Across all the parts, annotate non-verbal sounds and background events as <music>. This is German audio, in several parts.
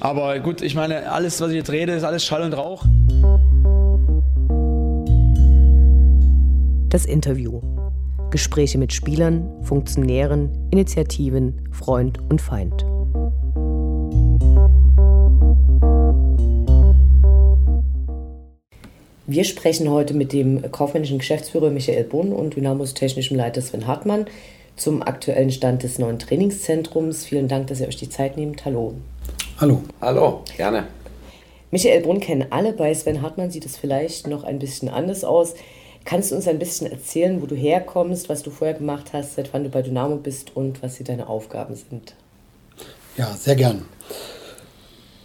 Aber gut, ich meine, alles, was ich jetzt rede, ist alles Schall und Rauch. Das Interview. Gespräche mit Spielern, Funktionären, Initiativen, Freund und Feind. Wir sprechen heute mit dem kaufmännischen Geschäftsführer Michael Bohn und Dynamos technischem Leiter Sven Hartmann zum aktuellen Stand des neuen Trainingszentrums. Vielen Dank, dass ihr euch die Zeit nehmt. Hallo. Hallo. Hallo, gerne. Michael Brunn kennen alle. Bei Sven Hartmann sieht es vielleicht noch ein bisschen anders aus. Kannst du uns ein bisschen erzählen, wo du herkommst, was du vorher gemacht hast, seit wann du bei Dynamo bist und was hier deine Aufgaben sind? Ja, sehr gern.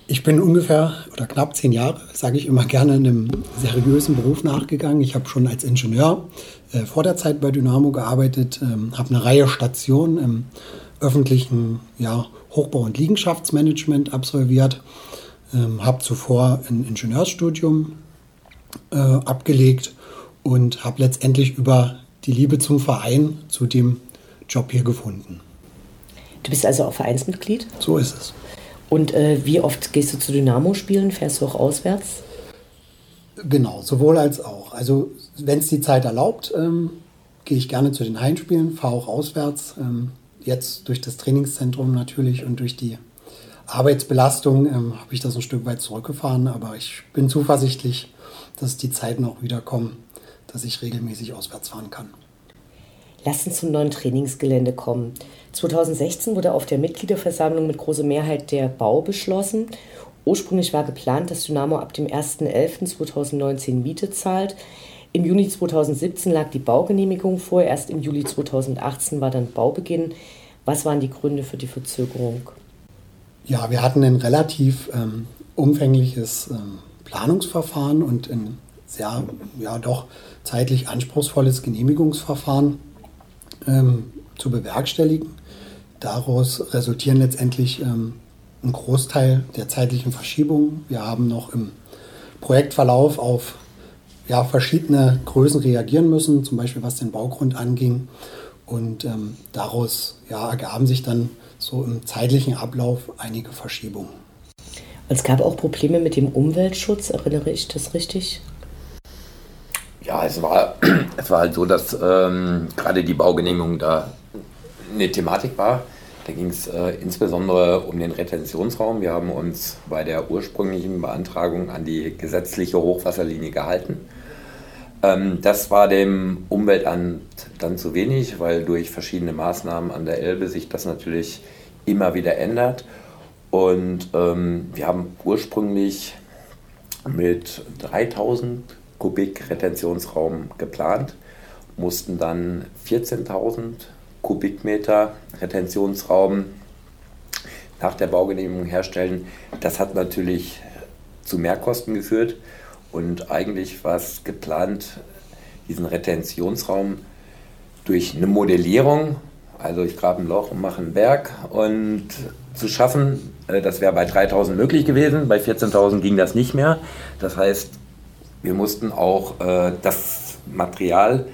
Ich bin ungefähr oder knapp zehn Jahre, sage ich immer gerne, einem seriösen Beruf nachgegangen. Ich habe schon als Ingenieur äh, vor der Zeit bei Dynamo gearbeitet, ähm, habe eine Reihe Stationen im öffentlichen ja, Hochbau- und Liegenschaftsmanagement absolviert, ähm, habe zuvor ein Ingenieursstudium äh, abgelegt und habe letztendlich über die Liebe zum Verein zu dem Job hier gefunden. Du bist also auch Vereinsmitglied? So ist es. Und äh, wie oft gehst du zu Dynamo spielen? Fährst du auch auswärts? Genau, sowohl als auch. Also wenn es die Zeit erlaubt, ähm, gehe ich gerne zu den Heimspielen, fahre auch auswärts. Ähm, jetzt durch das Trainingszentrum natürlich und durch die Arbeitsbelastung ähm, habe ich das ein Stück weit zurückgefahren, aber ich bin zuversichtlich, dass die Zeiten auch wieder kommen, dass ich regelmäßig auswärts fahren kann. Lass uns zum neuen Trainingsgelände kommen. 2016 wurde auf der Mitgliederversammlung mit großer Mehrheit der Bau beschlossen. Ursprünglich war geplant, dass Dynamo ab dem 1.11.2019 Miete zahlt. Im Juni 2017 lag die Baugenehmigung vor, erst im Juli 2018 war dann Baubeginn. Was waren die Gründe für die Verzögerung? Ja, wir hatten ein relativ ähm, umfängliches ähm, Planungsverfahren und ein sehr, ja doch zeitlich anspruchsvolles Genehmigungsverfahren ähm, zu bewerkstelligen. Daraus resultieren letztendlich ähm, ein Großteil der zeitlichen Verschiebungen. Wir haben noch im Projektverlauf auf ja, verschiedene Größen reagieren müssen, zum Beispiel was den Baugrund anging. Und ähm, daraus ja, ergaben sich dann so im zeitlichen Ablauf einige Verschiebungen. Es gab auch Probleme mit dem Umweltschutz, erinnere ich das richtig? Ja, es war, <clears throat> es war halt so, dass ähm, gerade die Baugenehmigung da eine Thematik war. Da ging es äh, insbesondere um den Retentionsraum. Wir haben uns bei der ursprünglichen Beantragung an die gesetzliche Hochwasserlinie gehalten. Ähm, das war dem Umweltamt dann zu wenig, weil durch verschiedene Maßnahmen an der Elbe sich das natürlich immer wieder ändert. Und ähm, wir haben ursprünglich mit 3000 Kubik Retentionsraum geplant, mussten dann 14.000 Kubikmeter Retentionsraum nach der Baugenehmigung herstellen. Das hat natürlich zu Mehrkosten geführt und eigentlich war es geplant, diesen Retentionsraum durch eine Modellierung, also ich grabe ein Loch und mache einen Berg und zu schaffen, äh, das wäre bei 3000 möglich gewesen, bei 14.000 ging das nicht mehr. Das heißt, wir mussten auch äh, das Material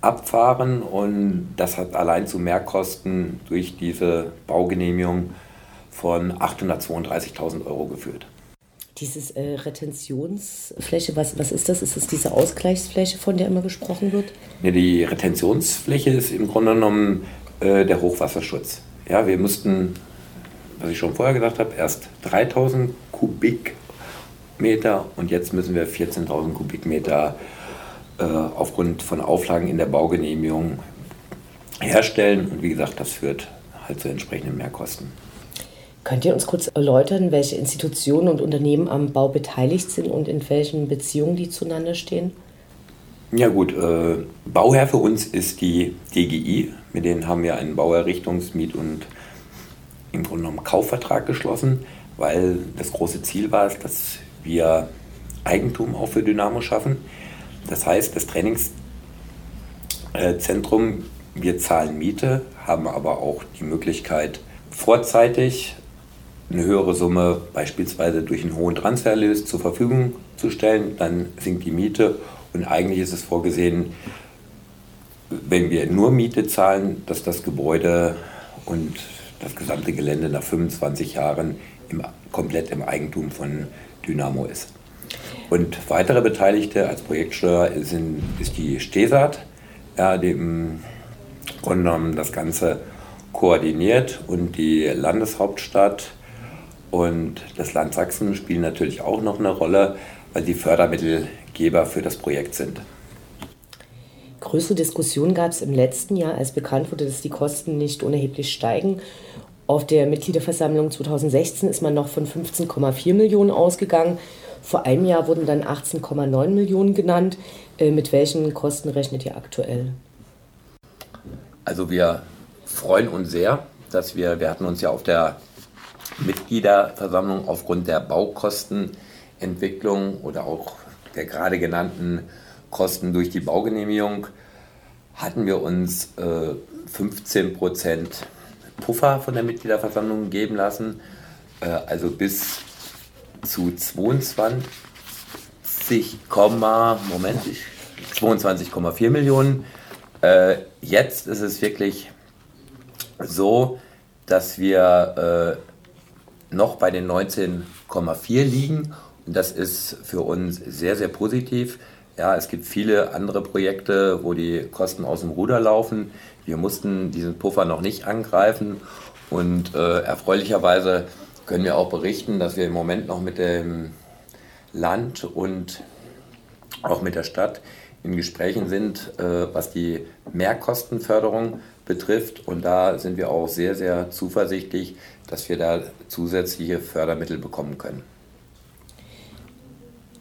abfahren und das hat allein zu Mehrkosten durch diese Baugenehmigung von 832.000 Euro geführt. Dieses äh, Retentionsfläche, was, was ist das? Ist das diese Ausgleichsfläche, von der immer gesprochen wird? Ja, die Retentionsfläche ist im Grunde genommen äh, der Hochwasserschutz. Ja, wir mussten, was ich schon vorher gesagt habe, erst 3000 Kubik Kubikmeter und jetzt müssen wir 14.000 Kubikmeter äh, aufgrund von Auflagen in der Baugenehmigung herstellen. Und wie gesagt, das führt halt zu entsprechenden Mehrkosten. Könnt ihr uns kurz erläutern, welche Institutionen und Unternehmen am Bau beteiligt sind und in welchen Beziehungen die zueinander stehen? Ja gut, äh, Bauherr für uns ist die DGI. Mit denen haben wir einen Bauerrichtungs-, Miet- und im Grunde genommen Kaufvertrag geschlossen, weil das große Ziel war, dass wir Eigentum auch für Dynamo schaffen. Das heißt, das Trainingszentrum, wir zahlen Miete, haben aber auch die Möglichkeit, vorzeitig eine höhere Summe beispielsweise durch einen hohen Transferlös zur Verfügung zu stellen. Dann sinkt die Miete und eigentlich ist es vorgesehen, wenn wir nur Miete zahlen, dass das Gebäude und das gesamte Gelände nach 25 Jahren im, komplett im Eigentum von Dynamo ist. Und weitere Beteiligte als Projektsteuer sind, ist die Stesat, ja, die im Grunde genommen das Ganze koordiniert und die Landeshauptstadt und das Land Sachsen spielen natürlich auch noch eine Rolle, weil die Fördermittelgeber für das Projekt sind. Größere Diskussionen gab es im letzten Jahr, als bekannt wurde, dass die Kosten nicht unerheblich steigen. Auf der Mitgliederversammlung 2016 ist man noch von 15,4 Millionen ausgegangen. Vor einem Jahr wurden dann 18,9 Millionen genannt. Äh, mit welchen Kosten rechnet ihr aktuell? Also wir freuen uns sehr, dass wir, wir hatten uns ja auf der Mitgliederversammlung aufgrund der Baukostenentwicklung oder auch der gerade genannten Kosten durch die Baugenehmigung hatten wir uns äh, 15 Prozent Puffer von der Mitgliederversammlung geben lassen, äh, also bis zu 22, Moment, 22,4 Millionen. Äh, jetzt ist es wirklich so, dass wir äh, noch bei den 19,4 liegen und das ist für uns sehr, sehr positiv. Ja, es gibt viele andere Projekte, wo die Kosten aus dem Ruder laufen. Wir mussten diesen Puffer noch nicht angreifen und äh, erfreulicherweise können wir auch berichten, dass wir im Moment noch mit dem Land und auch mit der Stadt in Gesprächen sind, äh, was die Mehrkostenförderung betrifft. Und da sind wir auch sehr, sehr zuversichtlich, dass wir da zusätzliche Fördermittel bekommen können.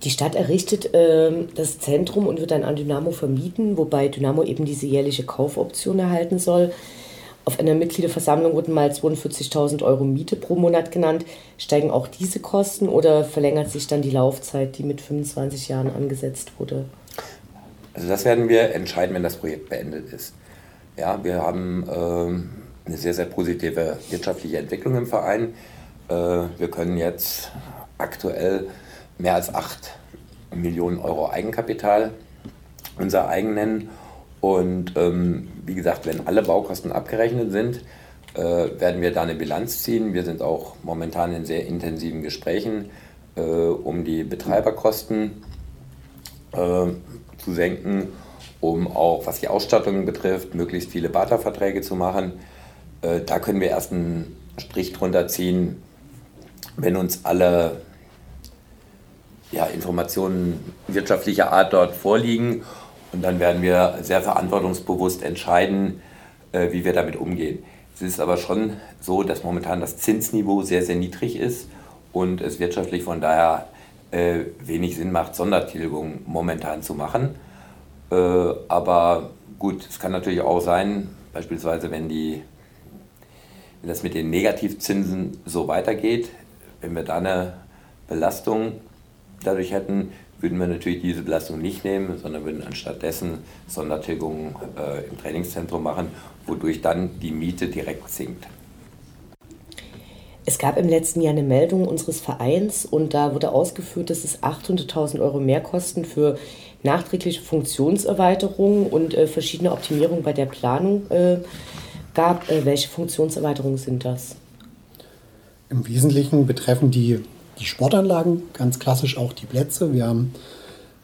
Die Stadt errichtet äh, das Zentrum und wird dann an Dynamo vermieten, wobei Dynamo eben diese jährliche Kaufoption erhalten soll. Auf einer Mitgliederversammlung wurden mal 42.000 Euro Miete pro Monat genannt. Steigen auch diese Kosten oder verlängert sich dann die Laufzeit, die mit 25 Jahren angesetzt wurde? Also das werden wir entscheiden, wenn das Projekt beendet ist. Ja, wir haben äh, eine sehr, sehr positive wirtschaftliche Entwicklung im Verein. Äh, wir können jetzt aktuell mehr als 8 Millionen Euro Eigenkapital unser eigen nennen. Und ähm, wie gesagt, wenn alle Baukosten abgerechnet sind, äh, werden wir da eine Bilanz ziehen. Wir sind auch momentan in sehr intensiven Gesprächen, äh, um die Betreiberkosten äh, zu senken, um auch, was die Ausstattung betrifft, möglichst viele Barterverträge zu machen. Äh, da können wir erst einen Strich drunter ziehen, wenn uns alle ja, Informationen wirtschaftlicher Art dort vorliegen. Und dann werden wir sehr verantwortungsbewusst entscheiden, äh, wie wir damit umgehen. Es ist aber schon so, dass momentan das Zinsniveau sehr, sehr niedrig ist und es wirtschaftlich von daher äh, wenig Sinn macht, Sondertilgung momentan zu machen. Äh, aber gut, es kann natürlich auch sein, beispielsweise wenn, die, wenn das mit den Negativzinsen so weitergeht, wenn wir da eine Belastung dadurch hätten, würden wir natürlich diese Belastung nicht nehmen, sondern würden anstattdessen Sondertilgungen äh, im Trainingszentrum machen, wodurch dann die Miete direkt sinkt. Es gab im letzten Jahr eine Meldung unseres Vereins und da wurde ausgeführt, dass es 800.000 Euro Mehrkosten für nachträgliche Funktionserweiterungen und äh, verschiedene Optimierungen bei der Planung äh, gab. Äh, welche Funktionserweiterungen sind das? Im Wesentlichen betreffen die die Sportanlagen, ganz klassisch auch die Plätze. Wir haben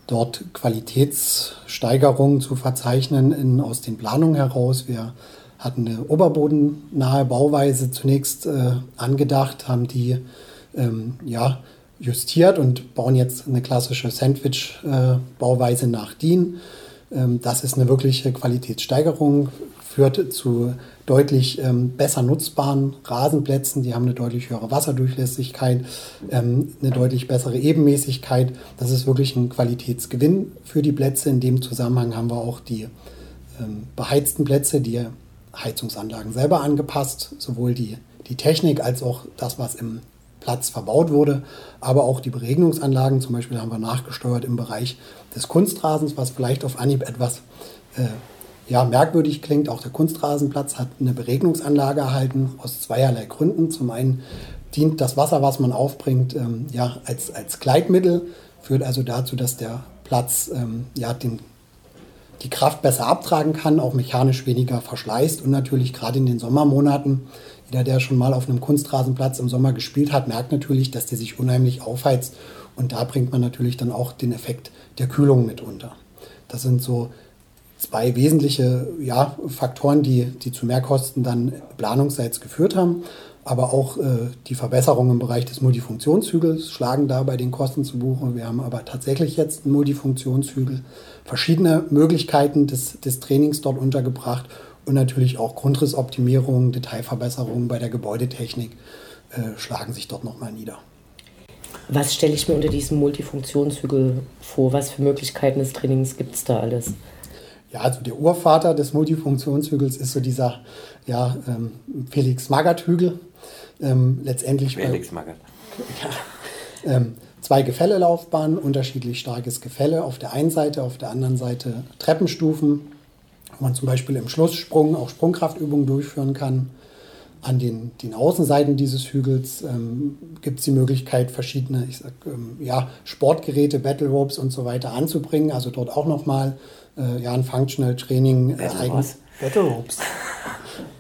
dort Qualitätssteigerungen zu verzeichnen in, aus den Planungen heraus. Wir hatten eine oberbodennahe Bauweise zunächst äh, angedacht, haben die ähm, ja, justiert und bauen jetzt eine klassische Sandwich-Bauweise nach DIN. Ähm, das ist eine wirkliche Qualitätssteigerung, führt zu deutlich ähm, besser nutzbaren Rasenplätzen. Die haben eine deutlich höhere Wasserdurchlässigkeit, ähm, eine deutlich bessere Ebenmäßigkeit. Das ist wirklich ein Qualitätsgewinn für die Plätze. In dem Zusammenhang haben wir auch die beheizten Plätze, die Heizungsanlagen selber angepasst, sowohl die, die Technik als auch das, was im Platz verbaut wurde, aber auch die Beregnungsanlagen. Zum Beispiel haben wir nachgesteuert im Bereich des Kunstrasens, was vielleicht auf Anhieb etwas äh, ja, merkwürdig klingt. Auch der Kunstrasenplatz hat eine Beregnungsanlage erhalten, aus zweierlei Gründen. Zum einen dient das Wasser, was man aufbringt, ähm, ja, als, als Gleitmittel, führt also dazu, dass der Platz ähm, ja, den, die Kraft besser abtragen kann, auch mechanisch weniger verschleißt und natürlich gerade in den Sommermonaten jeder, der schon mal auf einem Kunstrasenplatz im Sommer gespielt hat, merkt natürlich, dass der sich unheimlich aufheizt. Und da bringt man natürlich dann auch den Effekt der Kühlung mit unter. Das sind so zwei wesentliche ja, Faktoren, die, die zu Mehrkosten dann planungsseits geführt haben. Aber auch äh, die Verbesserungen im Bereich des Multifunktionshügels schlagen da bei den Kosten zu Buche. Wir haben aber tatsächlich jetzt einen Multifunktionshügel, verschiedene Möglichkeiten des, des Trainings dort untergebracht und natürlich auch Grundrissoptimierungen, Detailverbesserungen bei der Gebäudetechnik äh, schlagen sich dort nochmal nieder. Was stelle ich mir unter diesem Multifunktionshügel vor? Was für Möglichkeiten des Trainings gibt es da alles? Ja, also der Urvater des Multifunktionshügels ist so dieser ja, ähm, Felix Magath-Hügel. Ähm, letztendlich Felix Magath. Ja, ähm, zwei Gefällelaufbahnen, unterschiedlich starkes Gefälle auf der einen Seite, auf der anderen Seite Treppenstufen, wo man zum Beispiel im Schlusssprung auch Sprungkraftübungen durchführen kann. An den, den Außenseiten dieses Hügels ähm, gibt es die Möglichkeit, verschiedene ich sag, ähm, ja, Sportgeräte, Battle Ropes und so weiter anzubringen. Also dort auch nochmal äh, ja, ein Functional Training. Äh, was? Battle Ropes. <laughs>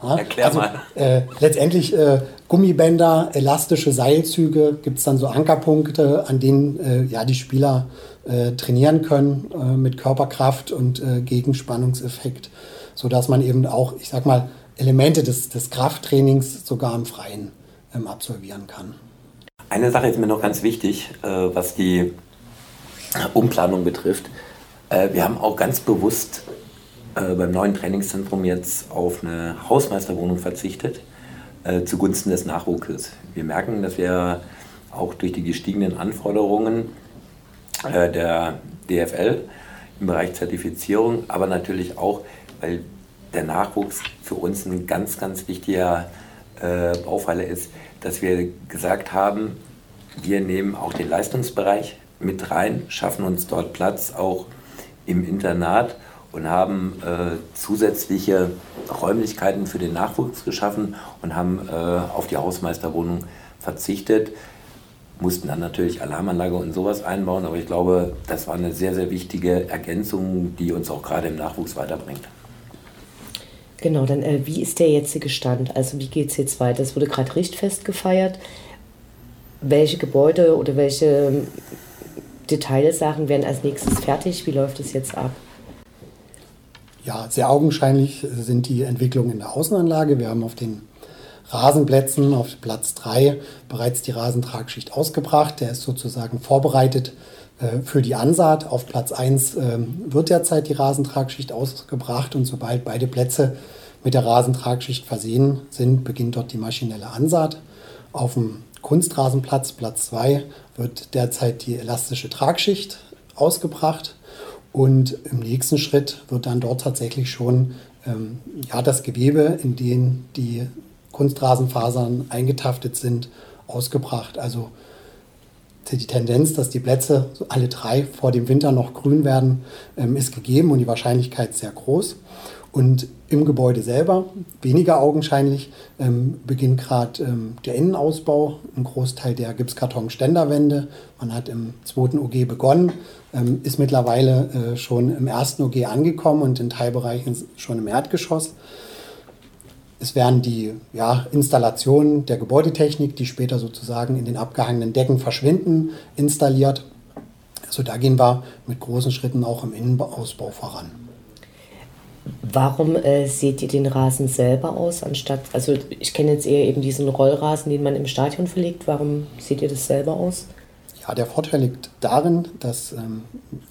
Ja, Erklär also, mal. Äh, letztendlich äh, Gummibänder, elastische Seilzüge, gibt es dann so Ankerpunkte, an denen äh, ja, die Spieler äh, trainieren können äh, mit Körperkraft und äh, Gegenspannungseffekt, sodass man eben auch, ich sag mal, Elemente des, des Krafttrainings sogar im Freien ähm, absolvieren kann. Eine Sache ist mir noch ganz wichtig, was die Umplanung betrifft. wir haben auch ganz bewusst beim neuen Trainingszentrum jetzt auf eine Hausmeisterwohnung verzichtet, zugunsten des Nachwuchses. Wir merken, dass wir auch durch die gestiegenen Anforderungen äh, der DFL im Bereich Zertifizierung, aber natürlich auch, weil der Nachwuchs für uns ein ganz, ganz wichtiger äh, Baupfeiler ist, dass wir gesagt haben, wir nehmen auch den Leistungsbereich mit rein, schaffen uns dort Platz auch im Internat und haben äh, zusätzliche Räumlichkeiten für den Nachwuchs geschaffen und haben äh, auf die Hausmeisterwohnung verzichtet mussten dann natürlich Alarmanlage und sowas einbauen, aber ich glaube, das war eine sehr, sehr wichtige Ergänzung, die uns auch gerade im Nachwuchs weiterbringt. Genau, dann äh, wie ist der jetzige Stand? Also wie geht es jetzt weiter? Es wurde gerade Richtfest gefeiert. Welche Gebäude oder welche ähm, Detailsachen werden als nächstes fertig? Wie läuft es jetzt ab? Ja, sehr augenscheinlich sind die Entwicklungen in der Außenanlage. Wir haben auf den Rasenplätzen auf Platz 3 bereits die Rasentragschicht ausgebracht. Der ist sozusagen vorbereitet äh, für die Ansaat. Auf Platz 1 äh, wird derzeit die Rasentragschicht ausgebracht und sobald beide Plätze mit der Rasentragschicht versehen sind, beginnt dort die maschinelle Ansaat. Auf dem Kunstrasenplatz, Platz 2, wird derzeit die elastische Tragschicht ausgebracht. Und im nächsten Schritt wird dann dort tatsächlich schon ähm, ja, das Gewebe, in dem die Kunstrasenfasern eingetaftet sind, ausgebracht. Also die Tendenz, dass die Plätze alle drei vor dem Winter noch grün werden, ähm, ist gegeben und die Wahrscheinlichkeit sehr groß. Und im Gebäude selber, weniger augenscheinlich, ähm, beginnt gerade ähm, der Innenausbau, ein Großteil der Gipskarton-Ständerwände. Man hat im zweiten OG begonnen, ist mittlerweile äh, schon im ersten OG angekommen und in Teilbereichen schon im Erdgeschoss. Es werden die ja, Installationen der Gebäudetechnik, die später sozusagen in den abgehangenen Decken verschwinden, installiert. Also da gehen wir mit großen Schritten auch im Innenausbau voran. Warum äh, seht ihr den Rasen selber aus, anstatt, also ich kenne jetzt eher eben diesen Rollrasen, den man im Stadion verlegt. Warum seht ihr das selber aus? Ja, der Vorteil liegt darin, dass ähm,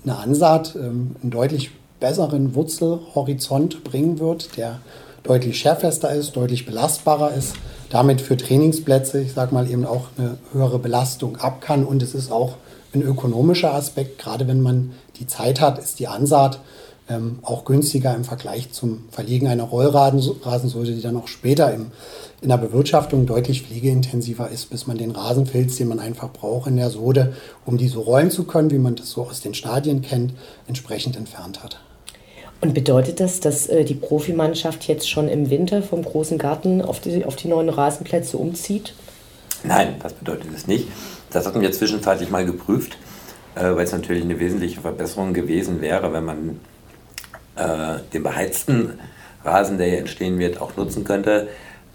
eine Ansaat ähm, einen deutlich besseren Wurzelhorizont bringen wird, der deutlich schärfester ist, deutlich belastbarer ist, damit für Trainingsplätze, ich sage mal, eben auch eine höhere Belastung ab kann. Und es ist auch ein ökonomischer Aspekt, gerade wenn man die Zeit hat, ist die Ansaat ähm, auch günstiger im Vergleich zum Verlegen einer Rollrasensäule, die dann auch später im, in der Bewirtschaftung deutlich pflegeintensiver ist, bis man den Rasenfilz, den man einfach braucht in der Sode, um die so rollen zu können, wie man das so aus den Stadien kennt, entsprechend entfernt hat. Und bedeutet das, dass äh, die Profimannschaft jetzt schon im Winter vom großen Garten auf die, auf die neuen Rasenplätze umzieht? Nein, das bedeutet es nicht. Das hatten wir zwischenzeitlich mal geprüft, äh, weil es natürlich eine wesentliche Verbesserung gewesen wäre, wenn man äh, den beheizten Rasen, der hier entstehen wird, auch nutzen könnte.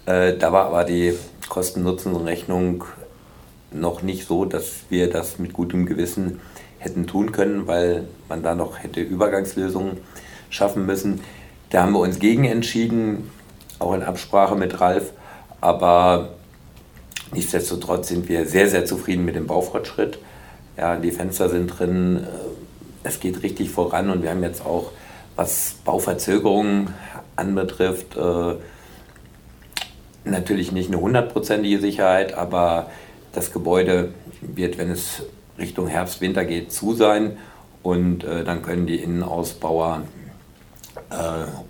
Äh, da war aber die Kosten-Nutzen-Rechnung noch nicht so, dass wir das mit gutem Gewissen hätten tun können, weil man da noch hätte Übergangslösungen schaffen müssen. Da haben wir uns gegen entschieden, auch in Absprache mit Ralf. Aber nichtsdestotrotz sind wir sehr, sehr zufrieden mit dem Baufortschritt. Ja, die Fenster sind drin, äh, es geht richtig voran und wir haben jetzt auch, was Bauverzögerungen anbetrifft, äh, natürlich nicht eine hundertprozentige Sicherheit, aber das Gebäude wird, wenn es Richtung Herbst, Winter geht, zu sein und äh, dann können die Innenausbauer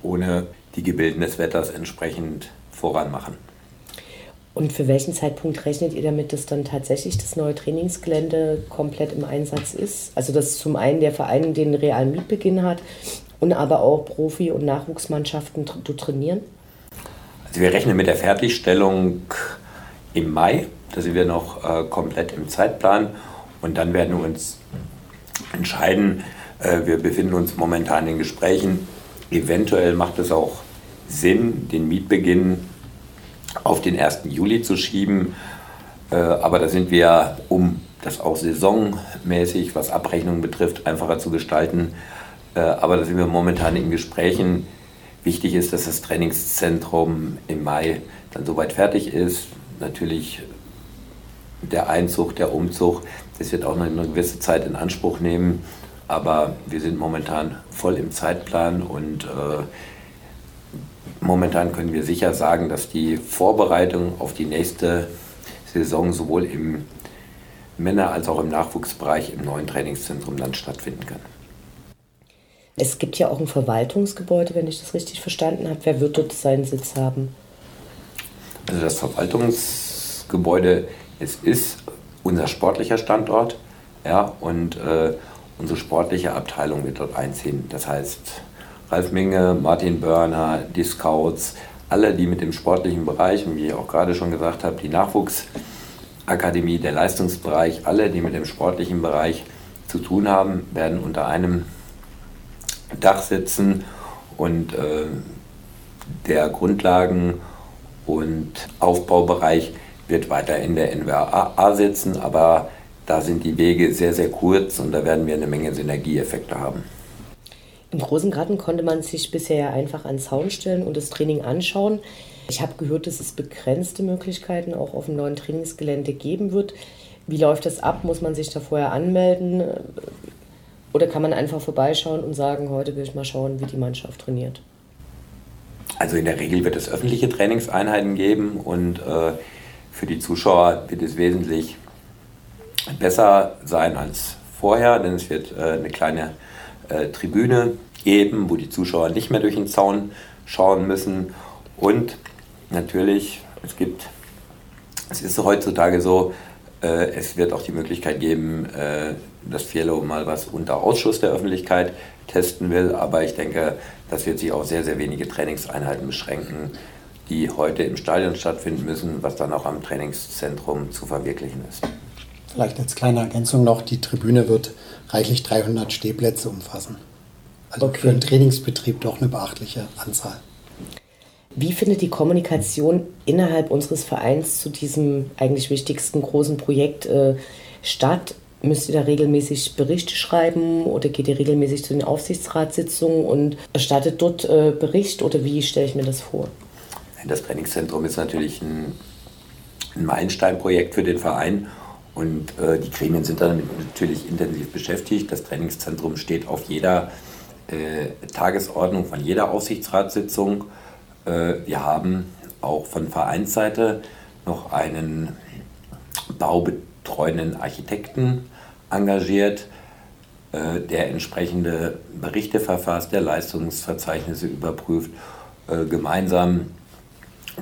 ohne die Gebilden des Wetters entsprechend voranmachen. Und für welchen Zeitpunkt rechnet ihr damit, dass dann tatsächlich das neue Trainingsgelände komplett im Einsatz ist? Also dass zum einen der Verein den realen Mietbeginn hat und aber auch Profi- und Nachwuchsmannschaften trainieren? Also wir rechnen mit der Fertigstellung im Mai. Da sind wir noch äh, komplett im Zeitplan und dann werden wir uns entscheiden. Äh, wir befinden uns momentan in Gesprächen. Eventuell macht es auch Sinn, den Mietbeginn auf den 1. Juli zu schieben. Äh, aber da sind wir, um das auch saisonmäßig, was Abrechnungen betrifft, einfacher zu gestalten. Äh, aber da sind wir momentan in Gesprächen. Wichtig ist, dass das Trainingszentrum im Mai dann soweit fertig ist. Natürlich der Einzug, der Umzug, das wird auch noch eine gewisse Zeit in Anspruch nehmen. Aber wir sind momentan voll im Zeitplan und äh, momentan können wir sicher sagen, dass die Vorbereitung auf die nächste Saison sowohl im Männer- als auch im Nachwuchsbereich im neuen Trainingszentrum dann stattfinden kann. Es gibt ja auch ein Verwaltungsgebäude, wenn ich das richtig verstanden habe. Wer wird dort seinen Sitz haben? Also das Verwaltungsgebäude, es ist unser sportlicher Standort ja, und äh, unsere sportliche Abteilung wird dort einziehen. Das heißt, Ralf Minge, Martin Börner, die Scouts, alle, die mit dem sportlichen Bereich, und wie ich auch gerade schon gesagt habe, die Nachwuchsakademie, der Leistungsbereich, alle, die mit dem sportlichen Bereich zu tun haben, werden unter einem Dach sitzen und äh, der Grundlagen- und Aufbaubereich wird weiter in der NWA sitzen, aber da sind die Wege sehr, sehr kurz und da werden wir eine Menge Synergieeffekte haben. Im Großen Garten konnte man sich bisher einfach an Zaun stellen und das Training anschauen. Ich habe gehört, dass es begrenzte Möglichkeiten auch auf dem neuen Trainingsgelände geben wird. Wie läuft das ab? Muss man sich da vorher anmelden? Oder kann man einfach vorbeischauen und sagen, heute will ich mal schauen, wie die Mannschaft trainiert? Also in der Regel wird es öffentliche Trainingseinheiten geben und äh, für die Zuschauer wird es wesentlich besser sein als vorher, denn es wird äh, eine kleine äh, Tribüne geben, wo die Zuschauer nicht mehr durch den Zaun schauen müssen. Und natürlich, es gibt, es ist heutzutage so, äh, es wird auch die Möglichkeit geben, äh, dass Fiello mal was unter Ausschuss der Öffentlichkeit testen will. Aber ich denke, das wird sich auf sehr, sehr wenige Trainingseinheiten beschränken, die heute im Stadion stattfinden müssen, was dann auch am Trainingszentrum zu verwirklichen ist. Vielleicht als kleine Ergänzung noch, die Tribüne wird reichlich 300 Stehplätze umfassen. Also okay. für einen Trainingsbetrieb doch eine beachtliche Anzahl. Wie findet die Kommunikation innerhalb unseres Vereins zu diesem eigentlich wichtigsten großen Projekt äh, statt? Müsst ihr da regelmäßig Berichte schreiben oder geht ihr regelmäßig zu den Aufsichtsratssitzungen und erstattet dort äh, Bericht oder wie stelle ich mir das vor? Das Trainingszentrum ist natürlich ein, ein Meilensteinprojekt für den Verein und äh, die Gremien sind damit natürlich intensiv beschäftigt. Das Trainingszentrum steht auf jeder äh, Tagesordnung von jeder Aufsichtsratssitzung. Äh, wir haben auch von Vereinsseite noch einen baubetreuenden Architekten engagiert, äh, der entsprechende Berichte verfasst, der Leistungsverzeichnisse überprüft, äh, gemeinsam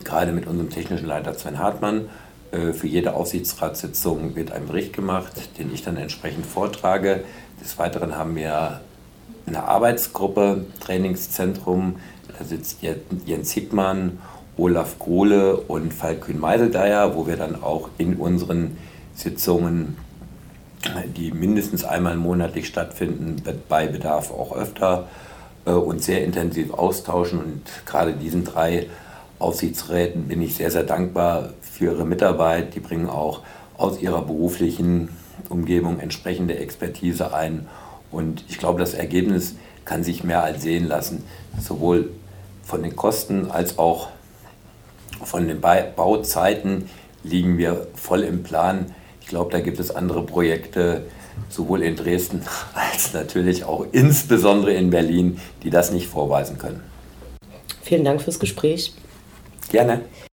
gerade mit unserem technischen Leiter Sven Hartmann für jede Aufsichtsratssitzung wird ein Bericht gemacht, den ich dann entsprechend vortrage. Des Weiteren haben wir eine Arbeitsgruppe, Trainingszentrum. Da sitzt Jens Hickmann, Olaf Grohle und Falkün Meiseldeier, wo wir dann auch in unseren Sitzungen, die mindestens einmal monatlich stattfinden, bei Bedarf auch öfter, äh, uns sehr intensiv austauschen und gerade diesen drei Aufsichtsräten bin ich sehr, sehr dankbar für ihre Mitarbeit. Die bringen auch aus ihrer beruflichen Umgebung entsprechende Expertise ein. Und ich glaube, das Ergebnis kann sich mehr als sehen lassen, sowohl von den Kosten als auch von den Bauzeiten liegen wir voll im Plan. Ich glaube, da gibt es andere Projekte, sowohl in Dresden <laughs> als natürlich auch insbesondere in Berlin, die das nicht vorweisen können. Vielen Dank fürs Gespräch. Gerne.